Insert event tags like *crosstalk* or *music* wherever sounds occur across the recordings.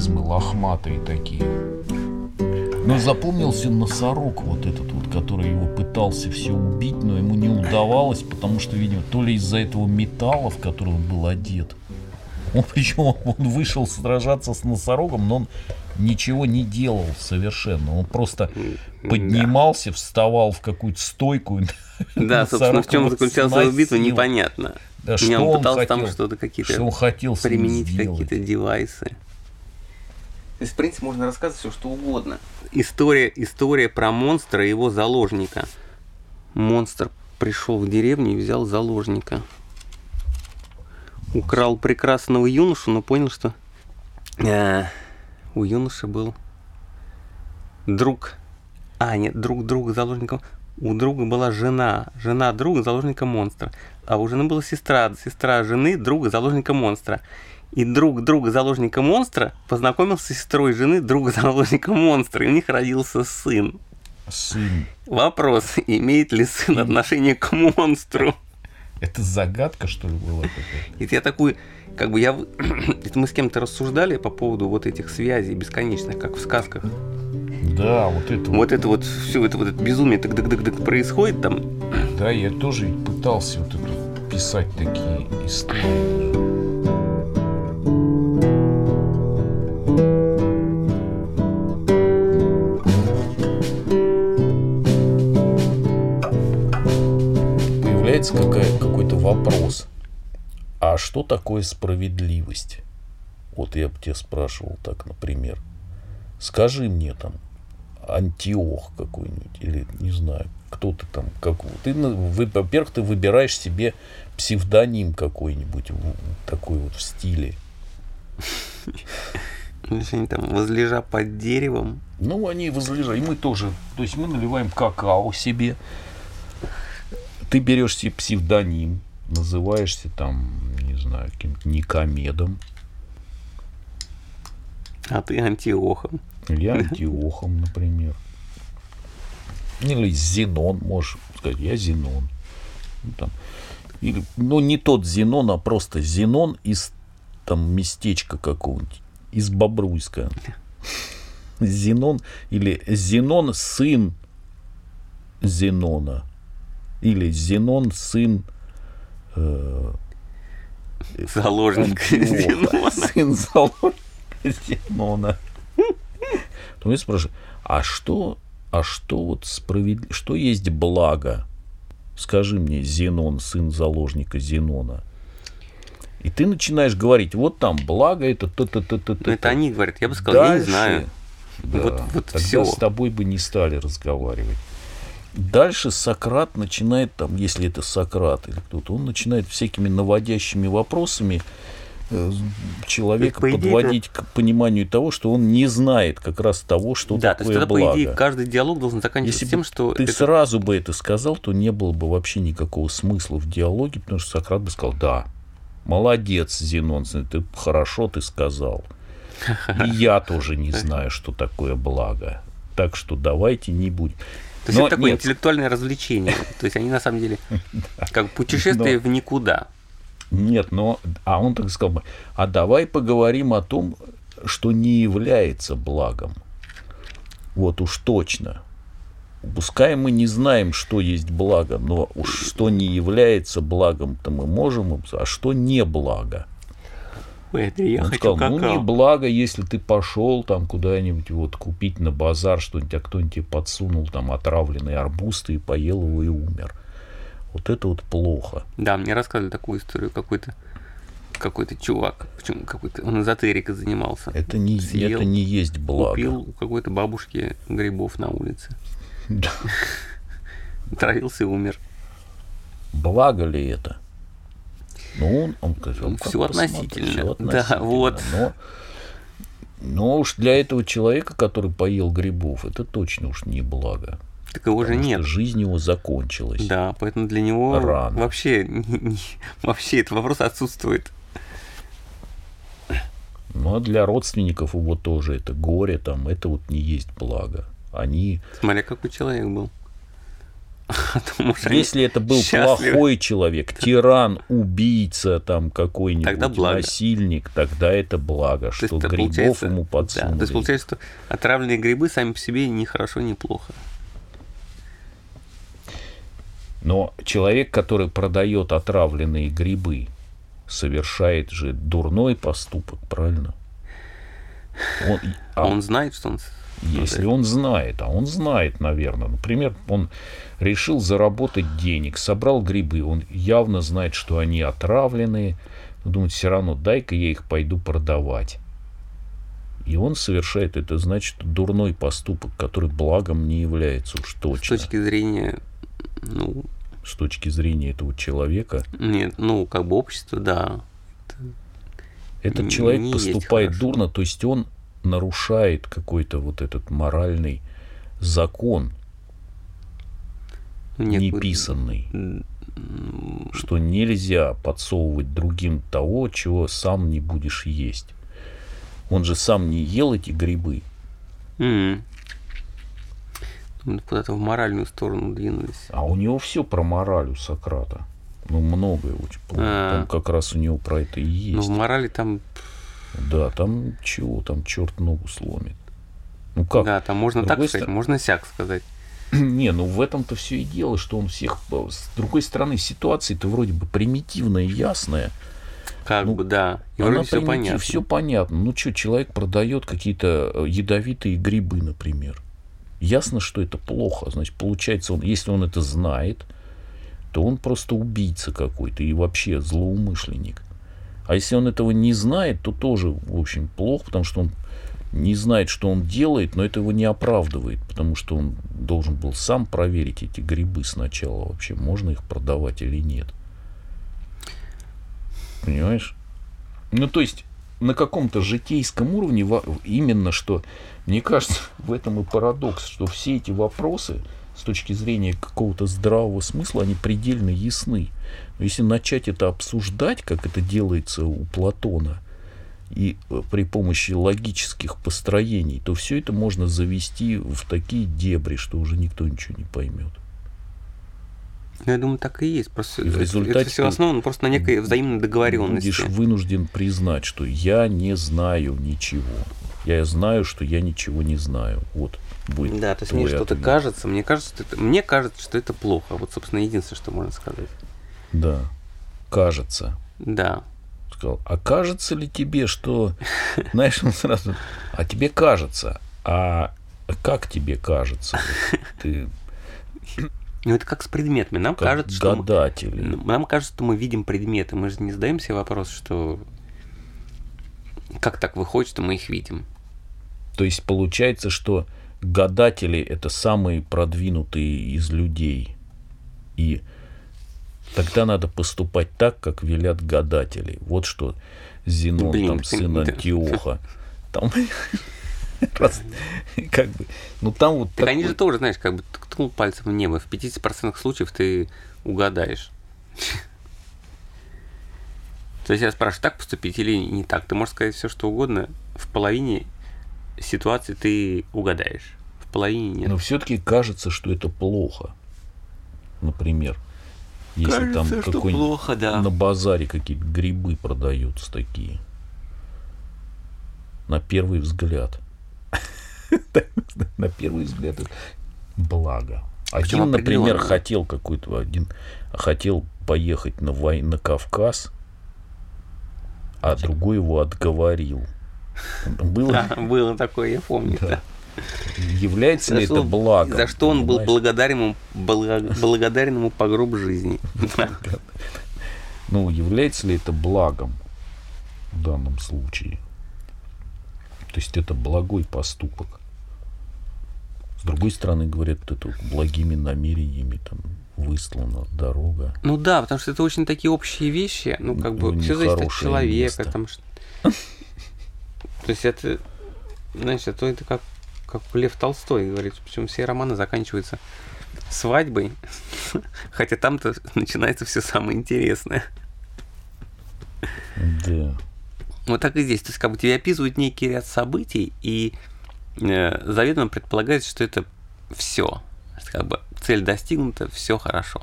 организмы лохматые такие. Но запомнился носорог вот этот вот, который его пытался все убить, но ему не удавалось, потому что, видимо, то ли из-за этого металла, в который он был одет. Он причем он вышел сражаться с носорогом, но он ничего не делал совершенно. Он просто поднимался, вставал в какую-то стойку. Да, собственно, в чем заключалась его битва, непонятно. Да, что он, пытался хотел, там что-то какие-то что он хотел с ним применить какие-то девайсы. То есть, в принципе, можно рассказывать все, что угодно. История, история про монстра и его заложника. Монстр пришел в деревню и взял заложника. Украл прекрасного юношу, но понял, что э, у юноши был друг. А, нет, друг друга заложника. У друга была жена. Жена друга заложника монстра. А у жены была сестра. Сестра жены друга заложника монстра. И друг друга заложника монстра познакомился с сестрой жены друга *laughs* заложника монстра. И у них родился сын. Сын. Вопрос, имеет ли сын отношение к монстру? Это загадка, что ли, была? И я такой, как бы я... Это *clears throat* мы с кем-то рассуждали по поводу вот этих связей бесконечных, как в сказках. Да, вот это Вот это вот, все это вот это безумие так так так так происходит там. Да, я тоже пытался вот это писать такие истории. Появляется какая, какой-то вопрос. А что такое справедливость? Вот я бы тебя спрашивал так, например. Скажи мне там, Антиох какой-нибудь, или не знаю, кто ты там, как ты, во-первых, ты выбираешь себе псевдоним какой-нибудь такой вот в стиле. Знаешь, Они там возлежа под деревом. Ну, они возлежат, и мы тоже, то есть мы наливаем какао себе, ты берешь себе псевдоним, называешься там, не знаю, каким-то Никомедом, А ты антиохом. или Антиохом, например. Или Зенон, можешь сказать, я Зенон. Ну, там. Или, ну, не тот Зенон, а просто Зенон из там местечка какого-нибудь, из Бобруйска. Зенон или Зенон сын Зенона. Или Зенон сын э, Заложник. Зенона. *laughs* Сын заложника Зенона. *laughs* То я спрашиваю, а что, а что вот справедливо, что есть благо? Скажи мне, Зенон, сын заложника Зенона. И ты начинаешь говорить, вот там благо это то-то-то-то. Ну, это они говорят, я бы сказал, я не знаю. Да, Вот- вот тогда всё. с тобой бы не стали разговаривать. Дальше Сократ начинает, там, если это Сократ или кто-то, он начинает всякими наводящими вопросами э, человека идее, подводить к пониманию того, что он не знает как раз того, что Да, то есть такое тогда, благо. по идее, каждый диалог должен заканчиваться Если тем, что ты это- сразу бы это сказал, то не было бы вообще никакого смысла в диалоге, потому что Сократ бы сказал, да, молодец, Зенон, ты хорошо ты сказал. И я тоже не *laughs* знаю, что такое благо. Так что давайте не будем. То есть Но это такое нет, интеллектуальное развлечение. То есть они на самом деле *laughs* как путешествие в никуда. Нет, но... А он так сказал бы, а давай поговорим о том, что не является благом. Вот уж точно. Пускай мы не знаем, что есть благо, но уж что не является благом-то мы можем, а что не благо. Андрей, я Он хочу сказал, ну не какао. благо, если ты пошел там куда-нибудь вот купить на базар что-нибудь, а кто-нибудь тебе подсунул там отравленный арбуз, ты поел его и умер. Вот это вот плохо. Да, мне рассказывали такую историю какой-то какой-то чувак, причем какой-то он эзотерикой занимался. Это не, Съел, это не есть благо. Купил у какой-то бабушки грибов на улице. Да. *laughs* Травился и умер. Благо ли это? Ну, он, он сказал, Ну, как всё посмотреть, относительно. Да, относительно. вот. Но, но уж для этого человека, который поел грибов, это точно уж не благо. Так его же нет. жизнь его закончилась. Да, поэтому для него Рано. вообще *laughs* не- не- вообще этот вопрос отсутствует. Ну, а для родственников его тоже это горе, там, это вот не есть благо. Они... Смотря какой человек был. *laughs* Если это был счастливы. плохой человек, тиран, убийца, там какой-нибудь насильник, тогда это благо, есть что грибов ему Да, подсунули. то есть получается, что отравленные грибы сами по себе ни хорошо, ни плохо. Но человек, который продает отравленные грибы, совершает же дурной поступок, правильно? Он, а Он знает, что он... с- если он знает, а он знает, наверное. Например, он решил заработать денег, собрал грибы, он явно знает, что они отравленные, думает, все равно дай-ка я их пойду продавать. И он совершает это, значит, дурной поступок, который благом не является уж С точно. точки зрения, ну, С точки зрения этого человека. нет, ну, как бы общество, да. Этот человек поступает дурно, то есть он нарушает какой-то вот этот моральный закон, Ну, некую- неписанный. Что нельзя подсовывать другим того, чего сам не будешь есть. Он же сам не ел эти грибы. Мы Куда-то в моральную сторону двинулись. А у него все про мораль у Сократа. Ну, многое очень. А. Там как раз у него про это и Но есть. в морали там, Да, там чего, там черт ногу сломит. Ну как? да, там можно так сказать, стороны- можно сяк сказать. *clears throat* Не, ну в этом-то все и дело, что он всех... С другой стороны, ситуация-то вроде бы примитивная, ясная. Как Ну, бы, да. И Она вроде все понятно. Все понятно. Ну что, человек продает какие-то э, ядовитые грибы, например. Ясно, что это плохо. Значит, получается, он, если он это знает, то он просто убийца какой-то и вообще злоумышленник. А если он этого не знает, то тоже, в общем, плохо, потому что он не знает, что он делает, но это его не оправдывает, потому что он должен был сам проверить эти грибы сначала вообще, можно их продавать или нет. Понимаешь? Ну, то есть, на каком-то житейском уровне именно что, мне кажется, *laughs* в этом и парадокс, что все эти вопросы с точки зрения какого-то здравого смысла, они предельно ясны. Но если начать это обсуждать, как это делается у Платона, и э, при помощи логических построений, то все это можно завести в такие дебри, что уже никто ничего не поймет. Ну, Я думаю, так и есть. Просто И в результате это все основано просто на некой взаимной договоренности. Будешь вынужден признать, что я не знаю ничего. Я знаю, что я ничего не знаю. Вот будет. Да, то есть мне что-то кажется, мне кажется, что это, мне кажется, что это плохо. Вот, собственно, единственное, что можно сказать. Да. Кажется. Да. Сказал, а кажется ли тебе, что... *laughs* Знаешь, он сразу... А тебе кажется. А как тебе кажется? Ты Ну, это как с предметами. Нам как кажется, что мы, гадатель. нам кажется, что мы видим предметы. Мы же не задаем себе вопрос, что как так выходит, что мы их видим. То есть получается, что гадатели это самые продвинутые из людей. И тогда надо поступать так, как велят гадатели. Вот что Зенон, Блин, там, сын. Антиоха. *laughs* Там, *laughs* раз- как бы, ну там вот Так они такой- же тоже, знаешь, как бы ткнул пальцем в небо. В 50% случаев ты угадаешь. *laughs* То есть я спрашиваю, так поступить или не так? Ты можешь сказать все, что угодно. В половине ситуации ты угадаешь. В половине нет. Но все-таки кажется, что это плохо. Например, если там какой-нибудь плохо, да. на базаре какие-то грибы продаются такие. На первый взгляд. *laughs* На первый взгляд это благо. Причем Один, например, определенно. хотел какой-то один хотел поехать на вой... на Кавказ, а другой его отговорил. Было Да, было такое, я помню. Да. да. является ли За это что- благом? За что он был понимаешь? благодарен ему, блага- благодарен ему по гроб жизни. Ну, является ли это благом в данном случае? То есть это благой поступок. С другой стороны, говорят, это благими намерениями там выслана дорога. Ну да, потому что это очень такие общие вещи. Ну, как бы Ну, все зависит от человека. место. Там, что- То есть это, знаешь, это, это как, как Лев Толстой говорит. Причем все романы заканчиваются свадьбой, *laughs* хотя там-то начинается все самое интересное. Да. Вот так и здесь. То есть, как бы тебе описывают некий ряд событий, и э, заведомо предполагается, что это все. Как бы цель достигнута, все хорошо.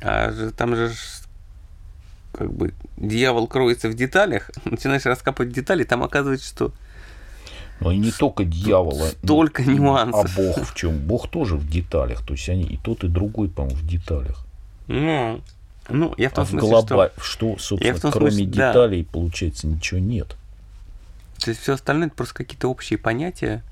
А же, там же как бы дьявол кроется в деталях, *laughs* начинаешь раскапывать детали, там оказывается, что но и не только дьявола. Столько ну, нюансов. А Бог в чем? Бог тоже в деталях. То есть они и тот, и другой, по-моему, в деталях. Ну, ну я в том а смысле, глоба... что... что, собственно, том кроме смысле, деталей, да. получается, ничего нет. То есть все остальное это просто какие-то общие понятия.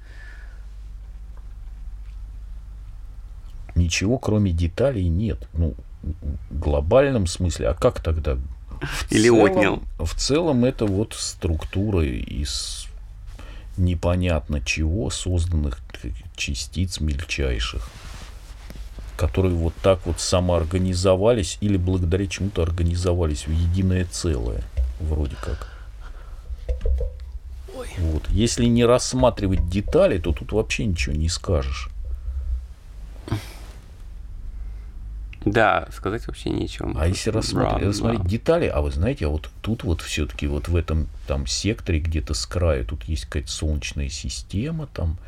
Ничего, кроме деталей, нет. Ну, в глобальном смысле, а как тогда? В Или целом, отнял. В целом это вот структура из непонятно чего созданных частиц мельчайших, которые вот так вот самоорганизовались или благодаря чему-то организовались в единое целое, вроде как. Ой. Вот. Если не рассматривать детали, то тут вообще ничего не скажешь. Да, сказать вообще нечего. А если рассмотреть, рассмотреть детали, а вы знаете, а вот тут вот все-таки вот в этом там секторе где-то с краю, тут есть какая-то солнечная система, там,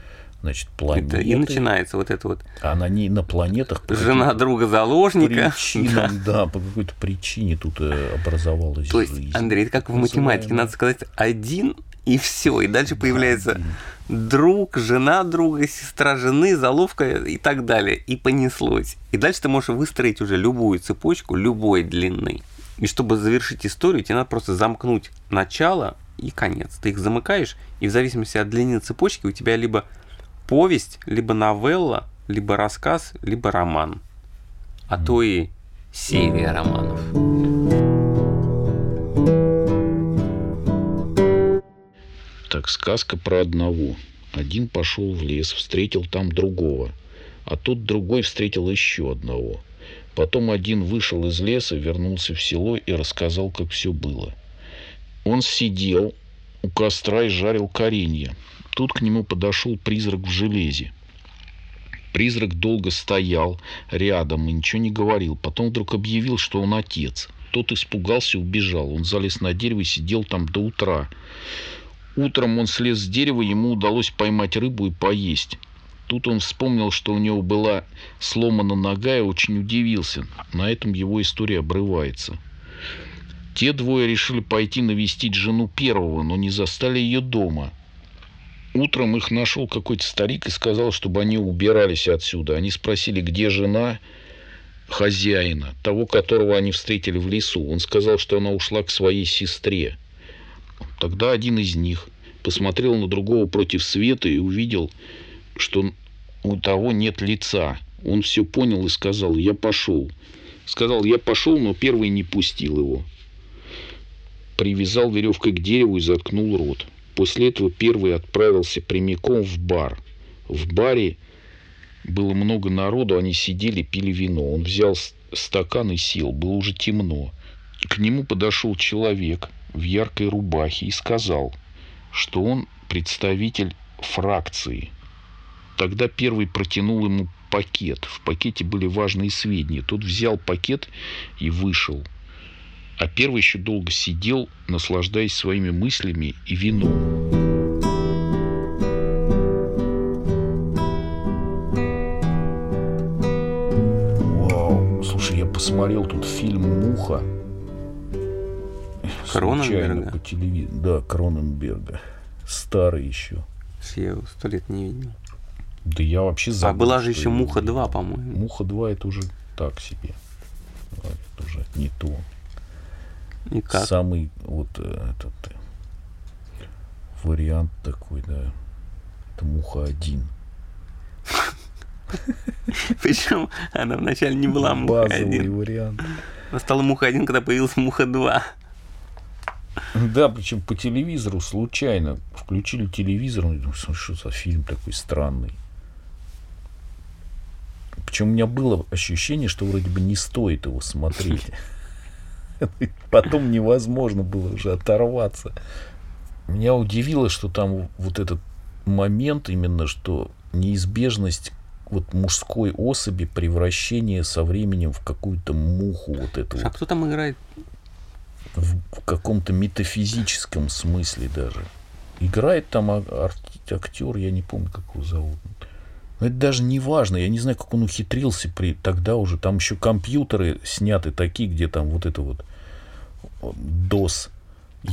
значит, планеты. Это и начинается вот это вот. А на ней на планетах. Жена друга заложника. Причинам, *laughs* да. да, по какой-то причине тут э, образовалась То жизнь. есть, Андрей, это как в математике, надо сказать один и все, и дальше появляется друг, жена друга, сестра жены, заловка и так далее. И понеслось. И дальше ты можешь выстроить уже любую цепочку любой длины. И чтобы завершить историю, тебе надо просто замкнуть начало и конец. Ты их замыкаешь, и в зависимости от длины цепочки у тебя либо повесть, либо новелла, либо рассказ, либо роман. А то и серия романов. Так, сказка про одного. Один пошел в лес, встретил там другого, а тут другой встретил еще одного. Потом один вышел из леса, вернулся в село и рассказал, как все было. Он сидел у костра и жарил коренья. Тут к нему подошел призрак в железе. Призрак долго стоял рядом и ничего не говорил. Потом вдруг объявил, что он отец. Тот испугался и убежал. Он залез на дерево и сидел там до утра. Утром он слез с дерева, ему удалось поймать рыбу и поесть. Тут он вспомнил, что у него была сломана нога и очень удивился. На этом его история обрывается. Те двое решили пойти навестить жену первого, но не застали ее дома. Утром их нашел какой-то старик и сказал, чтобы они убирались отсюда. Они спросили, где жена хозяина, того, которого они встретили в лесу. Он сказал, что она ушла к своей сестре. Тогда один из них посмотрел на другого против света и увидел, что у того нет лица. Он все понял и сказал, я пошел. Сказал, я пошел, но первый не пустил его. Привязал веревкой к дереву и заткнул рот. После этого первый отправился прямиком в бар. В баре было много народу, они сидели, пили вино. Он взял стакан и сел. Было уже темно. К нему подошел человек в яркой рубахе и сказал, что он представитель фракции. Тогда первый протянул ему пакет. В пакете были важные сведения. Тот взял пакет и вышел. А первый еще долго сидел, наслаждаясь своими мыслями и вином. Вау, слушай, я посмотрел тут фильм «Муха». Кроненберга? по телевизору. Да, Кроненберга. Старый еще. Я его сто лет не видел. Да я вообще забыл. А была же еще Муха 2, по-моему. Муха 2 это уже так себе. Это уже не то. И как? Самый вот э, этот э, вариант такой, да. Это Муха 1. *laughs* Причем она вначале не была Муха 1. вариант. Она стала Муха 1, когда появилась Муха 2. Да, причем по телевизору случайно включили телевизор, ну, что за фильм такой странный. Причем у меня было ощущение, что вроде бы не стоит его смотреть. *laughs* *laughs* Потом невозможно было уже оторваться. Меня удивило, что там вот этот момент именно, что неизбежность вот мужской особи превращение со временем в какую-то муху вот эту. А кто там играет в, в каком-то метафизическом смысле даже. Играет там актер, я не помню, как его зовут. Но это даже не важно. Я не знаю, как он ухитрился при тогда уже. Там еще компьютеры сняты такие, где там вот это вот DOS,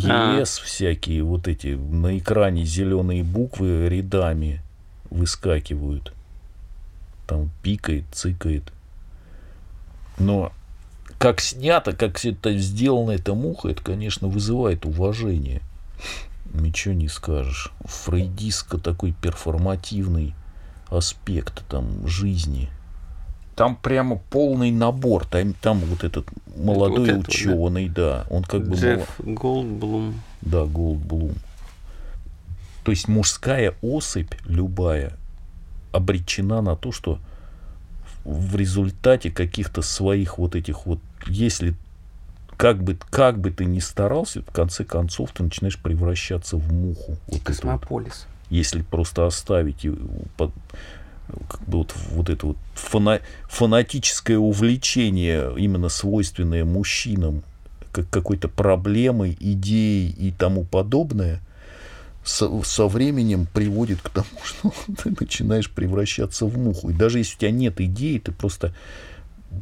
А. ES всякие, вот эти на экране зеленые буквы рядами выскакивают. Там пикает, цикает. Но как снято, как все это сделано, эта муха, это, конечно, вызывает уважение. Ничего не скажешь. Фрейдистко такой перформативный аспект там жизни. Там прямо полный набор. Там, там вот этот молодой это вот, да? ученый, да. Он как бы... Джефф Голдблум. Да, Голдблум. То есть мужская особь любая обречена на то, что в результате каких-то своих вот этих вот, если как бы, как бы ты ни старался, в конце концов ты начинаешь превращаться в муху. Вот это вот. Если просто оставить его под- как бы вот, вот это вот фана- фанатическое увлечение, именно свойственное мужчинам, как какой-то проблемой, идеей и тому подобное, со, со временем приводит к тому, *laughs* что ты начинаешь превращаться в муху. И даже если у тебя нет идеи, ты просто,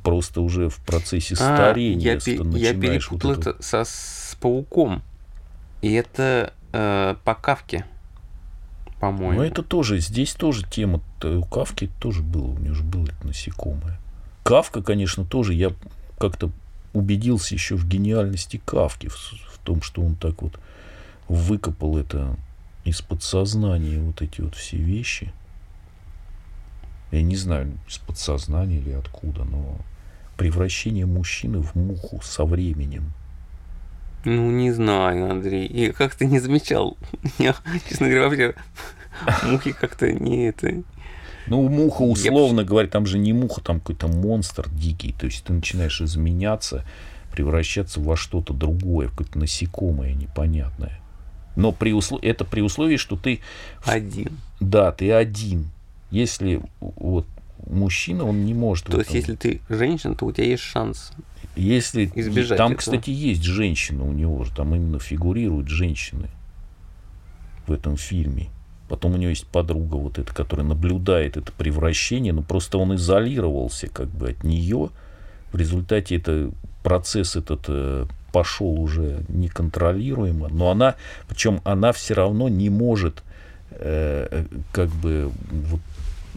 просто уже в процессе А, старения я, я вот это это со, с пауком. И это э, по кавке, по-моему. Но это тоже, здесь тоже тема, т- у Кавки тоже было, у него же было это насекомое. Кавка, конечно, тоже, я как-то убедился еще в гениальности Кавки, в, в том, что он так вот выкопал это из подсознания, вот эти вот все вещи. Я не знаю, из подсознания или откуда, но превращение мужчины в муху со временем. Ну, не знаю, Андрей. И как ты не замечал? *laughs* Я, честно говоря, вообще мухи как-то не это... Ну, муха, Я условно говоря, там же не муха, там какой-то монстр дикий. То есть ты начинаешь изменяться, превращаться во что-то другое, в какое-то насекомое непонятное. Но при услов... это при условии, что ты, Один. да, ты один. Если вот мужчина, он не может. То есть, этом- если ты женщина, то у тебя есть шанс. Если избежать там, этого. кстати, есть женщина у него же, там именно фигурируют женщины в этом фильме. Потом у него есть подруга вот эта, которая наблюдает это превращение, но просто он изолировался как бы от нее. В результате это процесс этот э, пошел уже неконтролируемо, но она, причем она все равно не может э, э, как бы вот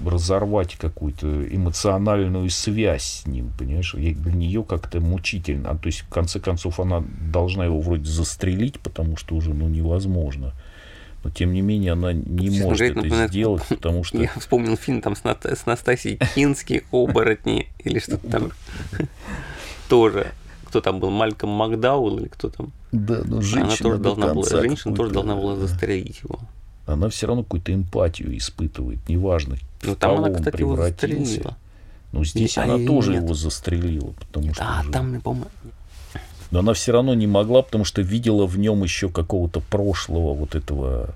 разорвать какую-то эмоциональную связь с ним, понимаешь? Для нее как-то мучительно. А, То есть, в конце концов, она должна его вроде застрелить, потому что уже ну, невозможно. Но, тем не менее, она не Честно может говоря, это напоминает- сделать, *laughs* потому что... Я вспомнил фильм там с, Ната- с Настасией Кински «Оборотни» или что-то там. *laughs* Тоже. Кто там был? Мальком Макдауэлл или кто там? Да, но Она женщина тоже до должна была, женщина тоже должна была застрелить его. Она все равно какую-то эмпатию испытывает, неважно, Ну там она, он кстати, его застрелила. Но здесь Не- а она тоже нет. его застрелила, потому что... А, же- там, по-моему, Но она все равно не могла, потому что видела в нем еще какого-то прошлого вот этого...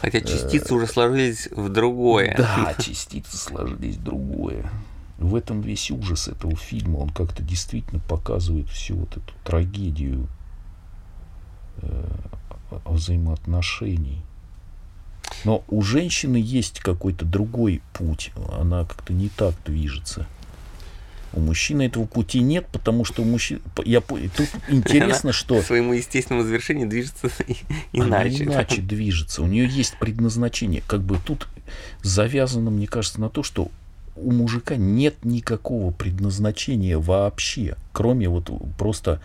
хотя частицы уже сложились в другое. Да, частицы сложились в другое. В этом весь ужас этого фильма. Он как-то действительно показывает всю вот эту трагедию э, взаимоотношений. Но у женщины есть какой-то другой путь. Она как-то не так движется. У мужчины этого пути нет, потому что у мужчин... Я... Тут *laughs* интересно, что... К своему естественному завершению движется *laughs* и- Она иначе. иначе движется. У нее есть предназначение. Как бы тут завязано, мне кажется, на то, что у мужика нет никакого предназначения вообще, кроме вот просто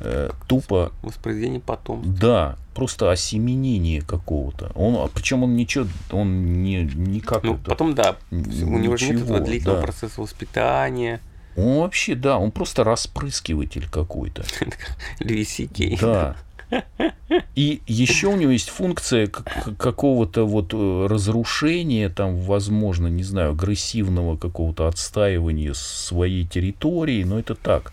э, тупо, Воспроизведение потом. да, просто осеменения какого-то. Он, причем он ничего, он не никак Ну, это- потом, да, у него же нет этого длительного да. процесса воспитания. Он вообще, да, он просто распрыскиватель какой-то. *laughs* Льюи Кей. Да. И еще у него есть функция как- какого-то вот э, разрушения, там, возможно, не знаю, агрессивного какого-то отстаивания своей территории, но это так.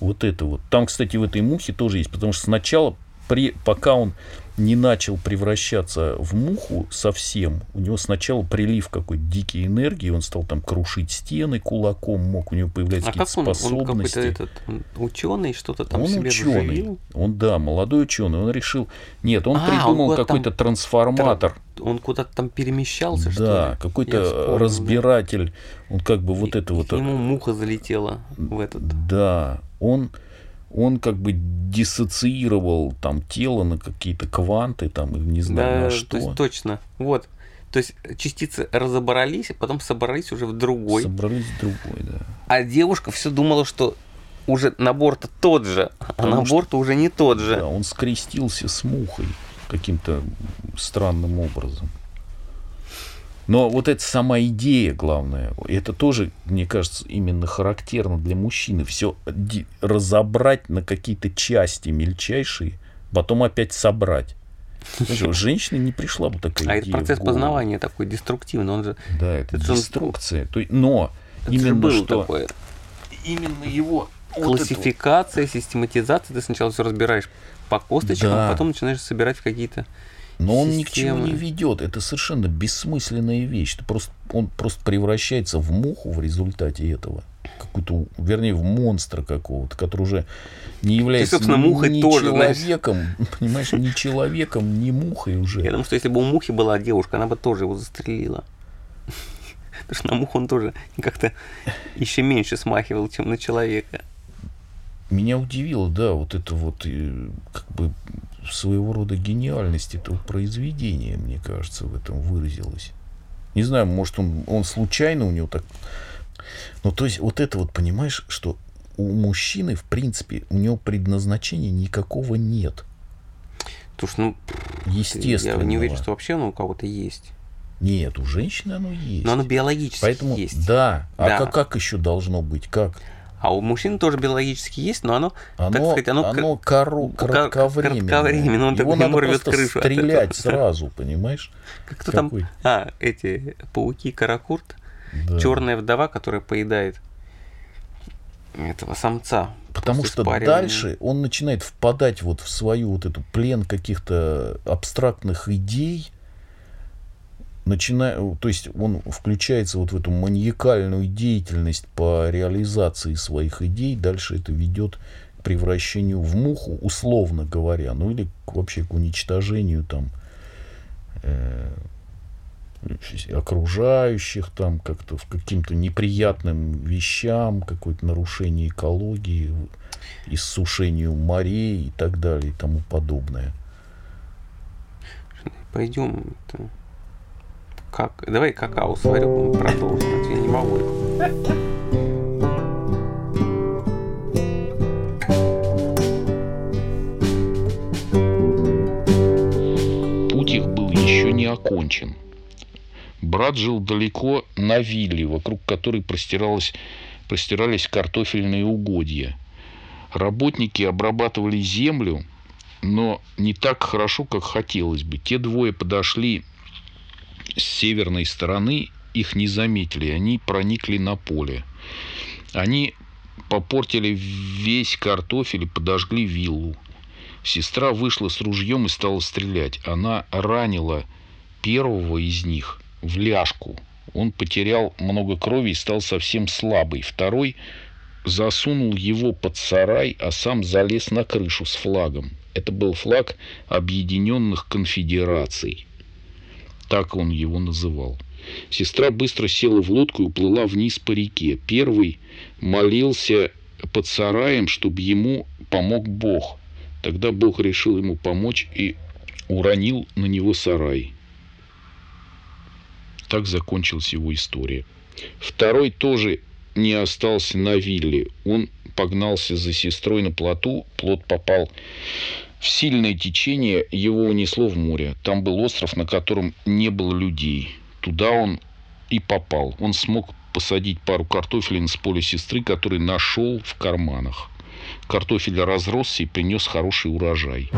Вот это вот. Там, кстати, в этой мухе тоже есть, потому что сначала при, пока он не начал превращаться в муху совсем, у него сначала прилив какой-то дикой энергии, он стал там крушить стены кулаком, мог у него появляться А какие-то как он, он способности. какой-то этот он ученый, что-то там он себе ученый, вживил? он да, молодой ученый, он решил, нет, он А, он придумал куда-то какой-то там трансформатор, Он куда-то там перемещался, что ли? да, какой-то вспомнил, да. разбиратель, он как бы вот И- это вот, Ему муха залетела в этот. да, он он как бы диссоциировал там тело на какие-то кванты там или не знаю Да, на то что. есть точно. Вот. То есть частицы разобрались, а потом собрались уже в другой. Собрались в другой, да. А девушка все думала, что уже набор-то тот же, а Потому набор-то уже не тот же. Да, он скрестился с мухой каким-то странным образом. Но вот эта сама идея, главное, это тоже, мне кажется, именно характерно для мужчины. Все разобрать на какие-то части мельчайшие, потом опять собрать. Знаешь, у женщины не пришла бы такая А идея это процесс познавания такой деструктивный, он же Да, это, Это деструкция. То но это именно что такое. именно его это вот- Классификация, систематизация, ты сначала все разбираешь по косточкам, Да. а потом начинаешь собирать в какие-то. Но он ни к чему системы. не ведет. Это совершенно бессмысленная вещь. Ты просто, он просто превращается в муху в результате этого. Какую-то, вернее, в монстра какого-то, который уже не является собственно, мухой ни тоже, знаешь. человеком, *laughs* понимаешь, ни человеком, ни мухой уже. Я думаю, что если бы у мухи была девушка, она бы тоже его застрелила. *laughs* Потому что на муху он тоже как-то еще меньше смахивал, чем на человека. Меня удивило, да, вот это вот как бы своего рода гениальность этого произведения, мне кажется, в этом выразилась. Не знаю, может, он, он случайно у него так... Ну, то есть, вот это вот, понимаешь, что у мужчины, в принципе, у него предназначения никакого нет. Потому что, ну, Естественно. я не уверен, что вообще оно у кого-то есть. Нет, у женщины оно есть. Но оно биологически Поэтому, есть. да. А Да. Как, как еще должно быть? Как? А у мужчин тоже биологически есть, но оно, так Оно, сказать, оно, оно ка- кратковременное. кратковременно, он Его такой надо рвет крышу стрелять сразу, понимаешь? как кто там, а, эти пауки каракурт, Да. черная вдова, которая поедает этого самца. Потому что дальше он начинает впадать вот в свою вот эту плен каких-то абстрактных идей, начиная, то есть он включается вот в эту маниакальную деятельность по реализации своих идей, дальше это ведет к превращению в муху, условно говоря, ну или к- вообще к уничтожению там э, окружающих там как-то в каким-то неприятным вещам, какое-то нарушение экологии, иссушению морей и так далее и тому подобное. Пойдем. это, Как... Давай какао сварю, продолжим. а Я не могу. Путь их был еще не окончен. Брат жил далеко на вилле, вокруг которой простиралось, простирались картофельные угодья. Работники обрабатывали землю, но не так хорошо, как хотелось бы. Те двое подошли с северной стороны, их не заметили, они проникли на поле. Они попортили весь картофель и подожгли виллу. Сестра вышла с ружьем и стала стрелять. Она ранила первого из них в ляжку. Он потерял много крови и стал совсем слабый. Второй засунул его под сарай, а сам залез на крышу с флагом. Это был флаг Объединенных Конфедераций. Так он его называл. Сестра быстро села в лодку и уплыла вниз по реке. Первый молился под сараем, чтобы ему помог Бог. Тогда Бог решил ему помочь и уронил на него сарай. Так закончилась его история. Второй тоже не остался на вилле. Он погнался за сестрой на плоту. Плот попал в сильное течение, его унесло в море. Там был остров, на котором не было людей. Туда он и попал. Он смог посадить пару картофелин с поля сестры, который нашел в карманах. Картофель разросся и принес хороший урожай.